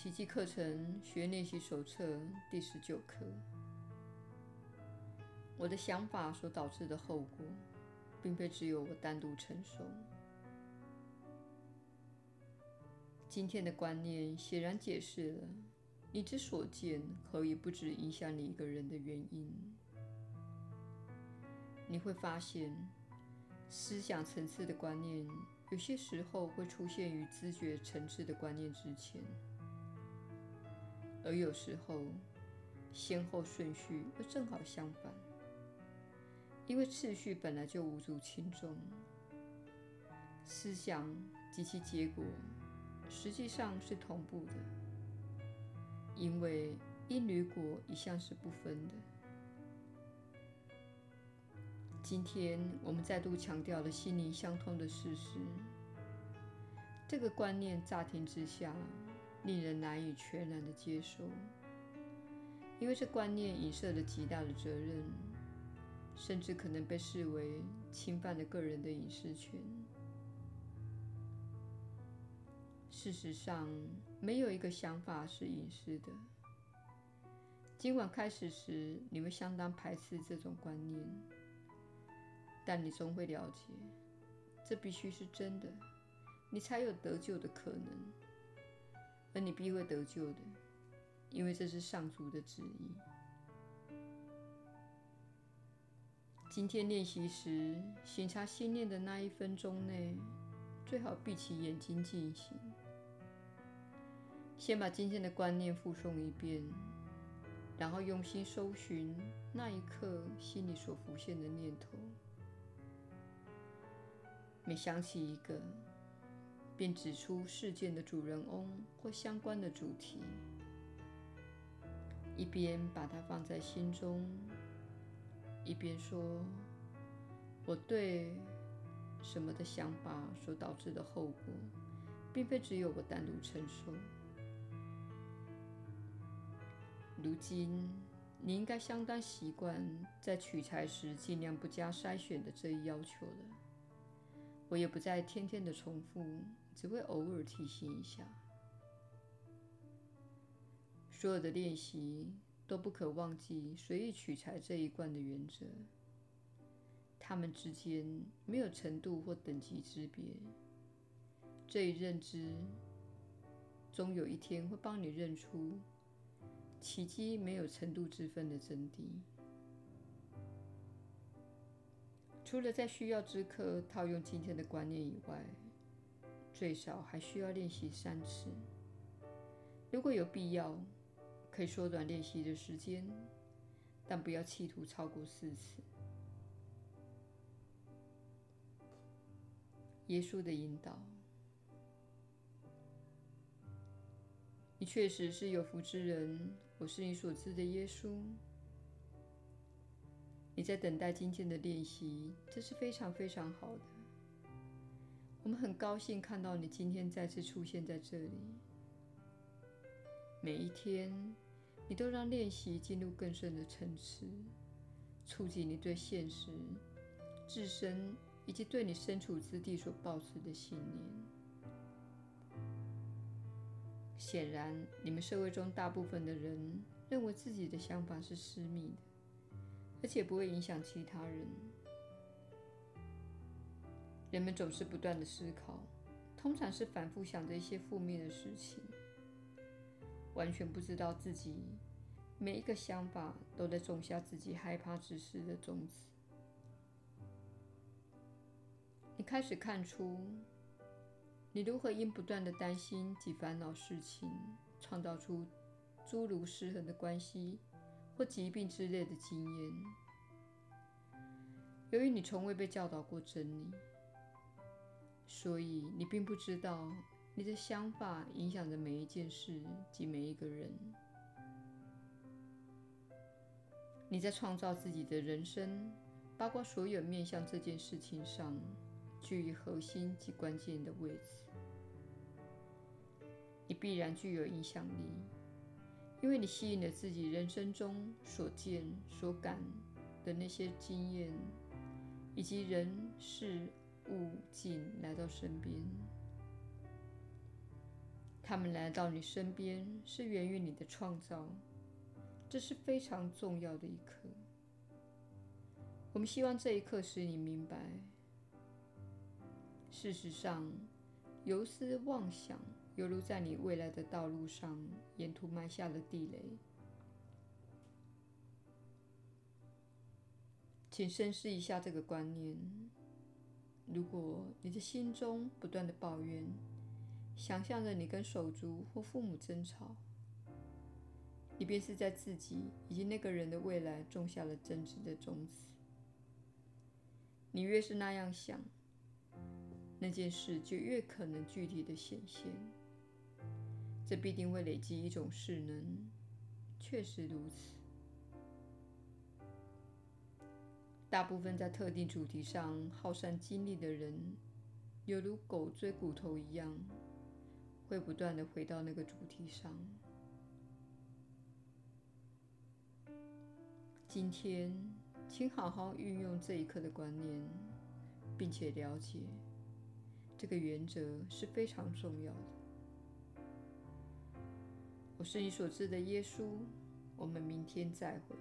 奇迹课程学练习手册第十九课。我的想法所导致的后果，并非只有我单独承受。今天的观念显然解释了你之所见可以不只影响你一个人的原因。你会发现，思想层次的观念有些时候会出现于知觉层次的观念之前。而有时候，先后顺序又正好相反，因为次序本来就无足轻重。思想及其结果实际上是同步的，因为因与果一向是不分的。今天我们再度强调了心灵相通的事实，这个观念乍听之下，令人难以全然的接受，因为这观念影射了极大的责任，甚至可能被视为侵犯了个人的隐私权。事实上，没有一个想法是隐私的。尽管开始时你会相当排斥这种观念，但你终会了解，这必须是真的，你才有得救的可能。而你必会得救的，因为这是上主的旨意。今天练习时，省察心念的那一分钟内，最好闭起眼睛进行。先把今天的观念复诵一遍，然后用心搜寻那一刻心里所浮现的念头。每想起一个，便指出事件的主人翁或相关的主题，一边把它放在心中，一边说：“我对什么的想法所导致的后果，并非只有我单独承受。如今，你应该相当习惯在取材时尽量不加筛选的这一要求了。我也不再天天的重复。”只会偶尔提醒一下。所有的练习都不可忘记随意取材这一贯的原则。它们之间没有程度或等级之别。这一认知终有一天会帮你认出奇迹没有程度之分的真谛。除了在需要之刻套用今天的观念以外，最少还需要练习三次。如果有必要，可以缩短练习的时间，但不要企图超过四次。耶稣的引导，你确实是有福之人。我是你所知的耶稣。你在等待今天的练习，这是非常非常好的。我们很高兴看到你今天再次出现在这里。每一天，你都让练习进入更深的层次，触及你对现实、自身以及对你身处之地所抱持的信念。显然，你们社会中大部分的人认为自己的想法是私密的，而且不会影响其他人。人们总是不断的思考，通常是反复想着一些负面的事情，完全不知道自己每一个想法都在种下自己害怕之事的种子。你开始看出，你如何因不断的担心及烦恼事情，创造出诸如失衡的关系或疾病之类的经验。由于你从未被教导过真理。所以，你并不知道你的想法影响着每一件事及每一个人。你在创造自己的人生，包括所有面向这件事情上居于核心及关键的位置。你必然具有影响力，因为你吸引了自己人生中所见所感的那些经验，以及人事。物境来到身边，他们来到你身边是源于你的创造，这是非常重要的一刻。我们希望这一刻使你明白，事实上，游思妄想犹如在你未来的道路上沿途埋下了地雷。请深思一下这个观念：如果你的心中不断的抱怨，想象着你跟手足或父母争吵，你便是在自己以及那个人的未来种下了争执的种子。你越是那样想，那件事就越可能具体的显现。这必定会累积一种势能，确实如此。大部分在特定主题上耗散精力的人，犹如狗追骨头一样。会不断的回到那个主题上。今天，请好好运用这一刻的观念，并且了解这个原则是非常重要的。我是你所知的耶稣。我们明天再会。